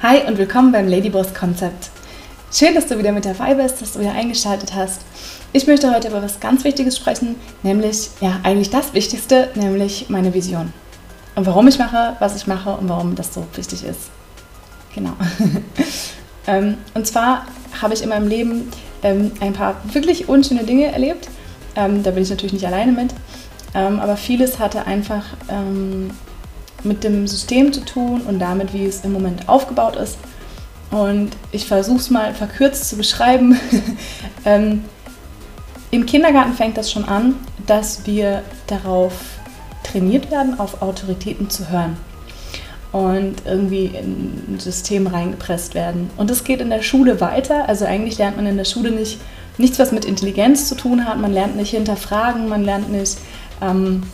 Hi und willkommen beim Ladyboss Konzept. Schön, dass du wieder mit dabei bist, dass du wieder eingeschaltet hast. Ich möchte heute über was ganz Wichtiges sprechen, nämlich, ja, eigentlich das Wichtigste, nämlich meine Vision. Und warum ich mache, was ich mache und warum das so wichtig ist. Genau. Ähm, und zwar habe ich in meinem Leben ähm, ein paar wirklich unschöne Dinge erlebt. Ähm, da bin ich natürlich nicht alleine mit. aber vieles hatte einfach mit dem System zu tun und damit, wie es im Moment aufgebaut ist. Und ich versuche es mal verkürzt zu beschreiben. ähm, Im Kindergarten fängt das schon an, dass wir darauf trainiert werden, auf Autoritäten zu hören und irgendwie in ein System reingepresst werden. Und das geht in der Schule weiter. Also eigentlich lernt man in der Schule nicht nichts, was mit Intelligenz zu tun hat. Man lernt nicht hinterfragen, man lernt nicht ähm,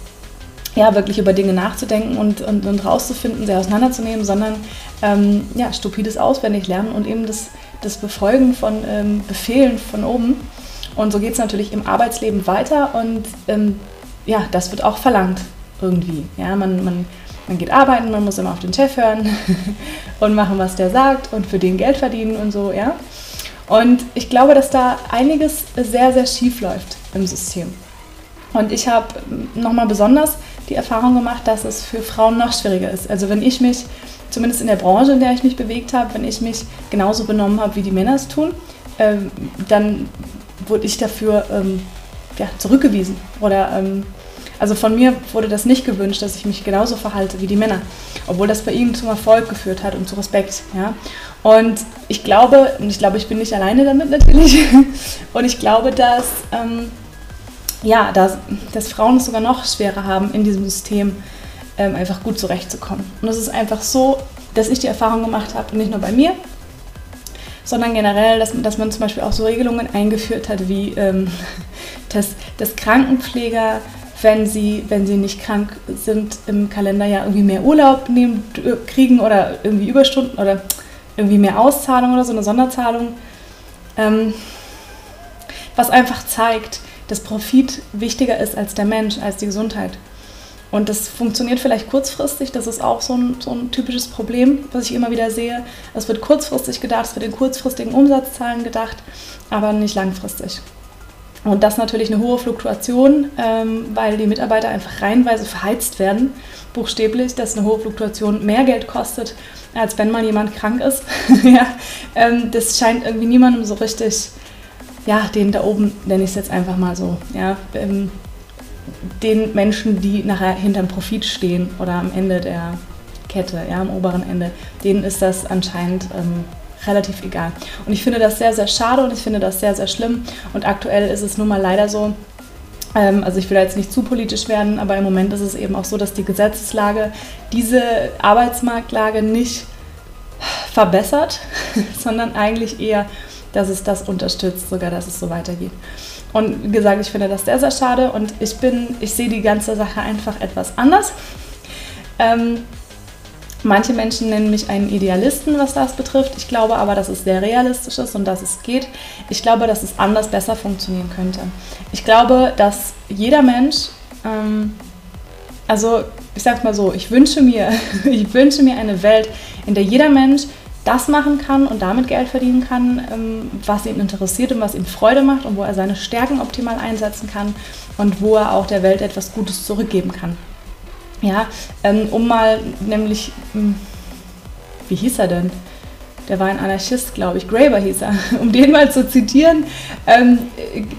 ja, wirklich über Dinge nachzudenken und, und, und rauszufinden, sie auseinanderzunehmen, sondern ähm, ja, stupides Auswendiglernen und eben das, das Befolgen von ähm, Befehlen von oben. Und so geht es natürlich im Arbeitsleben weiter und ähm, ja, das wird auch verlangt irgendwie. Ja, man, man, man geht arbeiten, man muss immer auf den Chef hören und machen, was der sagt und für den Geld verdienen und so, ja. Und ich glaube, dass da einiges sehr, sehr schief läuft im System. Und ich habe nochmal besonders die Erfahrung gemacht, dass es für Frauen noch schwieriger ist. Also wenn ich mich, zumindest in der Branche, in der ich mich bewegt habe, wenn ich mich genauso benommen habe, wie die Männer es tun, ähm, dann wurde ich dafür ähm, ja, zurückgewiesen. Oder ähm, also von mir wurde das nicht gewünscht, dass ich mich genauso verhalte wie die Männer, obwohl das bei ihnen zum Erfolg geführt hat und zu Respekt. Ja? Und ich glaube, und ich glaube, ich bin nicht alleine damit natürlich, und ich glaube, dass ähm, ja, dass, dass Frauen es sogar noch schwerer haben, in diesem System ähm, einfach gut zurechtzukommen. Und es ist einfach so, dass ich die Erfahrung gemacht habe, nicht nur bei mir, sondern generell, dass, dass man zum Beispiel auch so Regelungen eingeführt hat, wie ähm, dass, dass Krankenpfleger, wenn sie, wenn sie nicht krank sind, im Kalenderjahr irgendwie mehr Urlaub nehmen, kriegen oder irgendwie Überstunden oder irgendwie mehr Auszahlung oder so eine Sonderzahlung. Ähm, was einfach zeigt, dass Profit wichtiger ist als der Mensch, als die Gesundheit. Und das funktioniert vielleicht kurzfristig, das ist auch so ein, so ein typisches Problem, was ich immer wieder sehe. Es wird kurzfristig gedacht, es wird in kurzfristigen Umsatzzahlen gedacht, aber nicht langfristig. Und das natürlich eine hohe Fluktuation, ähm, weil die Mitarbeiter einfach reihenweise verheizt werden, buchstäblich, dass eine hohe Fluktuation mehr Geld kostet, als wenn mal jemand krank ist. ja, ähm, das scheint irgendwie niemandem so richtig ja, den da oben nenne ich es jetzt einfach mal so, ja, ähm, den Menschen, die nachher hinterm Profit stehen oder am Ende der Kette, ja, am oberen Ende, denen ist das anscheinend ähm, relativ egal. Und ich finde das sehr, sehr schade und ich finde das sehr, sehr schlimm. Und aktuell ist es nun mal leider so, ähm, also ich will jetzt nicht zu politisch werden, aber im Moment ist es eben auch so, dass die Gesetzeslage diese Arbeitsmarktlage nicht verbessert, sondern eigentlich eher dass es das unterstützt, sogar dass es so weitergeht. Und wie gesagt, ich finde das sehr, sehr schade und ich bin, ich sehe die ganze Sache einfach etwas anders. Ähm, manche Menschen nennen mich einen Idealisten, was das betrifft. Ich glaube aber, dass es sehr realistisch ist und dass es geht. Ich glaube, dass es anders besser funktionieren könnte. Ich glaube, dass jeder Mensch, ähm, also ich sag's mal so, ich wünsche mir, ich wünsche mir eine Welt, in der jeder Mensch das machen kann und damit Geld verdienen kann, ähm, was ihn interessiert und was ihm Freude macht und wo er seine Stärken optimal einsetzen kann und wo er auch der Welt etwas Gutes zurückgeben kann. Ja, ähm, um mal nämlich, hm, wie hieß er denn? Der war ein Anarchist, glaube ich, Graeber hieß er, um den mal zu zitieren. Ähm,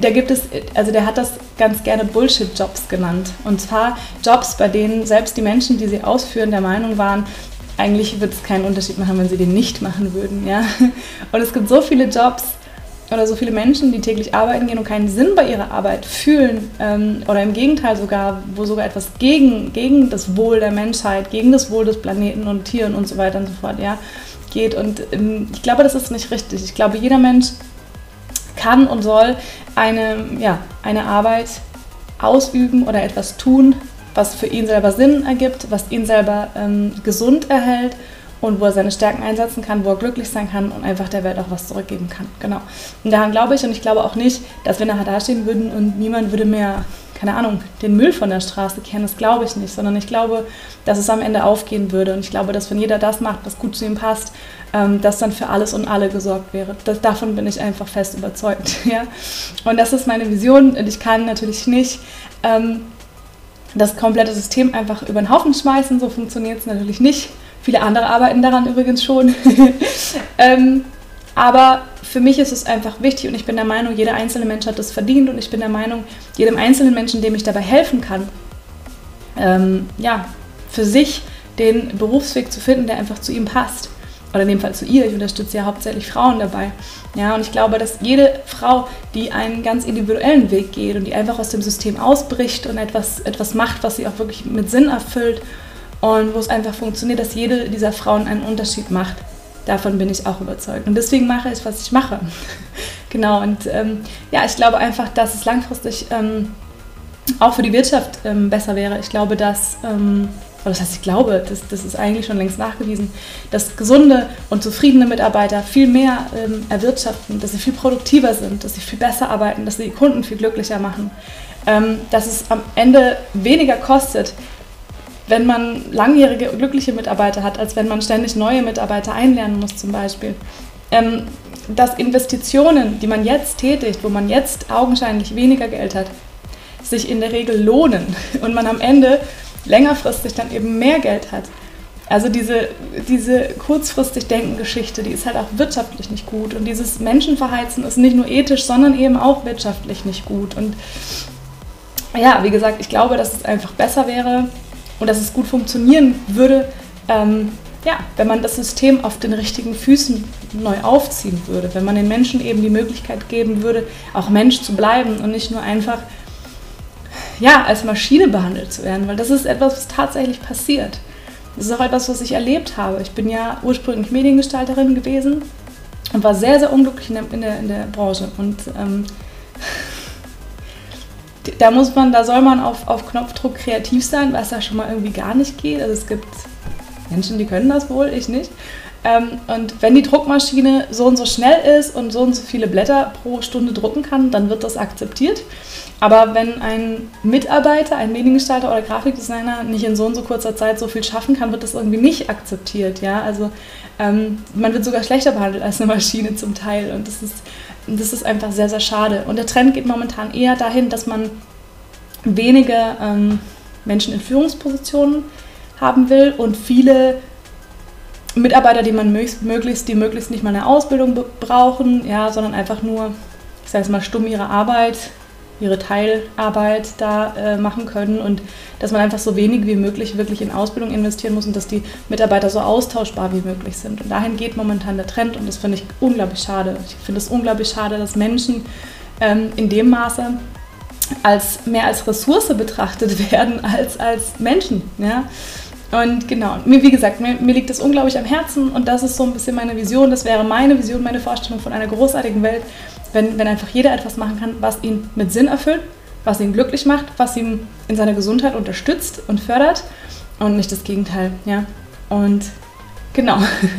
da gibt es, also der hat das ganz gerne Bullshit-Jobs genannt. Und zwar Jobs, bei denen selbst die Menschen, die sie ausführen, der Meinung waren, eigentlich würde es keinen Unterschied machen, wenn sie den nicht machen würden. Ja? Und es gibt so viele Jobs oder so viele Menschen, die täglich arbeiten gehen und keinen Sinn bei ihrer Arbeit fühlen ähm, oder im Gegenteil sogar, wo sogar etwas gegen, gegen das Wohl der Menschheit, gegen das Wohl des Planeten und Tieren und so weiter und so fort ja, geht. Und ähm, ich glaube, das ist nicht richtig. Ich glaube, jeder Mensch kann und soll eine, ja, eine Arbeit ausüben oder etwas tun, was für ihn selber Sinn ergibt, was ihn selber ähm, gesund erhält und wo er seine Stärken einsetzen kann, wo er glücklich sein kann und einfach der Welt auch was zurückgeben kann. Genau. Und daran glaube ich und ich glaube auch nicht, dass wir nachher dastehen würden und niemand würde mehr keine Ahnung, den Müll von der Straße kehren, das glaube ich nicht, sondern ich glaube, dass es am Ende aufgehen würde. Und ich glaube, dass wenn jeder das macht, was gut zu ihm passt, ähm, dass dann für alles und alle gesorgt wäre. Das, davon bin ich einfach fest überzeugt. Ja? Und das ist meine Vision. Und ich kann natürlich nicht ähm, das komplette System einfach über den Haufen schmeißen. So funktioniert es natürlich nicht. Viele andere arbeiten daran übrigens schon. ähm, aber für mich ist es einfach wichtig und ich bin der Meinung, jeder einzelne Mensch hat das verdient und ich bin der Meinung, jedem einzelnen Menschen, dem ich dabei helfen kann, ähm, ja, für sich den Berufsweg zu finden, der einfach zu ihm passt. Oder in dem Fall zu ihr. Ich unterstütze ja hauptsächlich Frauen dabei. Ja, und ich glaube, dass jede Frau, die einen ganz individuellen Weg geht und die einfach aus dem System ausbricht und etwas, etwas macht, was sie auch wirklich mit Sinn erfüllt und wo es einfach funktioniert, dass jede dieser Frauen einen Unterschied macht. Davon bin ich auch überzeugt. Und deswegen mache ich, was ich mache. genau, und ähm, ja, ich glaube einfach, dass es langfristig ähm, auch für die Wirtschaft ähm, besser wäre. Ich glaube, dass, ähm, oder das heißt, ich glaube, das, das ist eigentlich schon längst nachgewiesen, dass gesunde und zufriedene Mitarbeiter viel mehr ähm, erwirtschaften, dass sie viel produktiver sind, dass sie viel besser arbeiten, dass sie die Kunden viel glücklicher machen, ähm, dass es am Ende weniger kostet, wenn man langjährige glückliche Mitarbeiter hat, als wenn man ständig neue Mitarbeiter einlernen muss zum Beispiel. Ähm, dass Investitionen, die man jetzt tätigt, wo man jetzt augenscheinlich weniger Geld hat, sich in der Regel lohnen und man am Ende längerfristig dann eben mehr Geld hat. Also diese, diese kurzfristig denken Geschichte, die ist halt auch wirtschaftlich nicht gut. Und dieses Menschenverheizen ist nicht nur ethisch, sondern eben auch wirtschaftlich nicht gut. Und ja, wie gesagt, ich glaube, dass es einfach besser wäre, und dass es gut funktionieren würde, ähm, ja, wenn man das System auf den richtigen Füßen neu aufziehen würde, wenn man den Menschen eben die Möglichkeit geben würde, auch Mensch zu bleiben und nicht nur einfach ja, als Maschine behandelt zu werden, weil das ist etwas, was tatsächlich passiert. Das ist auch etwas, was ich erlebt habe. Ich bin ja ursprünglich Mediengestalterin gewesen und war sehr, sehr unglücklich in der, in der, in der Branche. Und ähm, da muss man, da soll man auf, auf Knopfdruck kreativ sein, was da schon mal irgendwie gar nicht geht. Also es gibt Menschen, die können das wohl, ich nicht. Ähm, und wenn die Druckmaschine so und so schnell ist und so und so viele Blätter pro Stunde drucken kann, dann wird das akzeptiert. Aber wenn ein Mitarbeiter, ein Mediengestalter oder Grafikdesigner nicht in so und so kurzer Zeit so viel schaffen kann, wird das irgendwie nicht akzeptiert. Ja? Also ähm, man wird sogar schlechter behandelt als eine Maschine zum Teil. Und das ist das ist einfach sehr, sehr schade. Und der Trend geht momentan eher dahin, dass man wenige ähm, Menschen in Führungspositionen haben will und viele Mitarbeiter, die man möglichst, die möglichst nicht mal eine Ausbildung brauchen, ja, sondern einfach nur, ich sage es mal, stumm ihre Arbeit ihre Teilarbeit da äh, machen können und dass man einfach so wenig wie möglich wirklich in Ausbildung investieren muss und dass die Mitarbeiter so austauschbar wie möglich sind. Und dahin geht momentan der Trend und das finde ich unglaublich schade. Ich finde es unglaublich schade, dass Menschen ähm, in dem Maße als mehr als Ressource betrachtet werden als als Menschen. Ja? Und genau, mir, wie gesagt, mir, mir liegt das unglaublich am Herzen und das ist so ein bisschen meine Vision. Das wäre meine Vision, meine Vorstellung von einer großartigen Welt, wenn, wenn einfach jeder etwas machen kann, was ihn mit Sinn erfüllt, was ihn glücklich macht, was ihn in seiner Gesundheit unterstützt und fördert und nicht das Gegenteil. Ja? Und genau,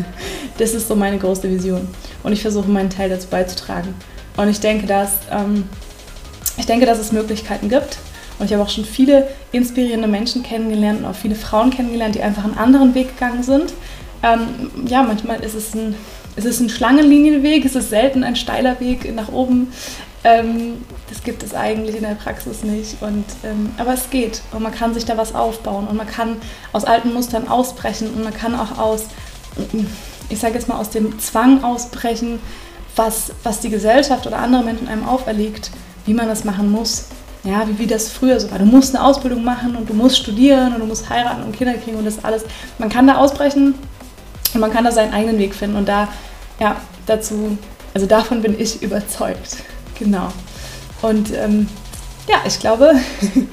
das ist so meine große Vision. Und ich versuche meinen Teil dazu beizutragen. Und ich denke, dass, ähm, ich denke, dass es Möglichkeiten gibt. Und ich habe auch schon viele inspirierende Menschen kennengelernt und auch viele Frauen kennengelernt, die einfach einen anderen Weg gegangen sind. Ähm, ja, manchmal ist es ein es ein Schlangenlinienweg, es ist selten ein steiler Weg nach oben. Ähm, das gibt es eigentlich in der Praxis nicht. Und, ähm, aber es geht und man kann sich da was aufbauen und man kann aus alten Mustern ausbrechen und man kann auch aus, ich sage jetzt mal, aus dem Zwang ausbrechen, was, was die Gesellschaft oder andere Menschen einem auferlegt, wie man das machen muss. Ja, wie, wie das früher so war. Du musst eine Ausbildung machen und du musst studieren und du musst heiraten und Kinder kriegen und das alles. Man kann da ausbrechen und man kann da seinen eigenen Weg finden. Und da ja, dazu, also davon bin ich überzeugt. Genau. Und ähm, ja, ich glaube,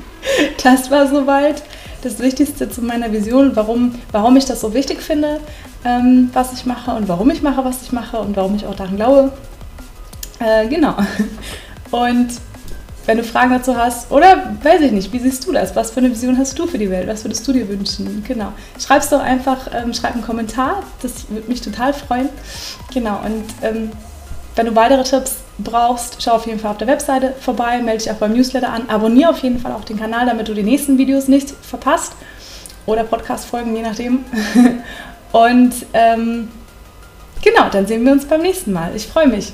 das war soweit das Wichtigste zu meiner Vision, warum, warum ich das so wichtig finde, ähm, was ich mache und warum ich mache, was ich mache und warum ich auch daran glaube. Äh, genau. Und wenn du Fragen dazu hast oder weiß ich nicht, wie siehst du das? Was für eine Vision hast du für die Welt? Was würdest du dir wünschen? Genau. es doch einfach, ähm, schreib einen Kommentar, das würde mich total freuen. Genau, und ähm, wenn du weitere Tipps brauchst, schau auf jeden Fall auf der Webseite vorbei, melde dich auch beim Newsletter an, abonniere auf jeden Fall auch den Kanal, damit du die nächsten Videos nicht verpasst oder Podcast-Folgen, je nachdem. und ähm, genau, dann sehen wir uns beim nächsten Mal. Ich freue mich.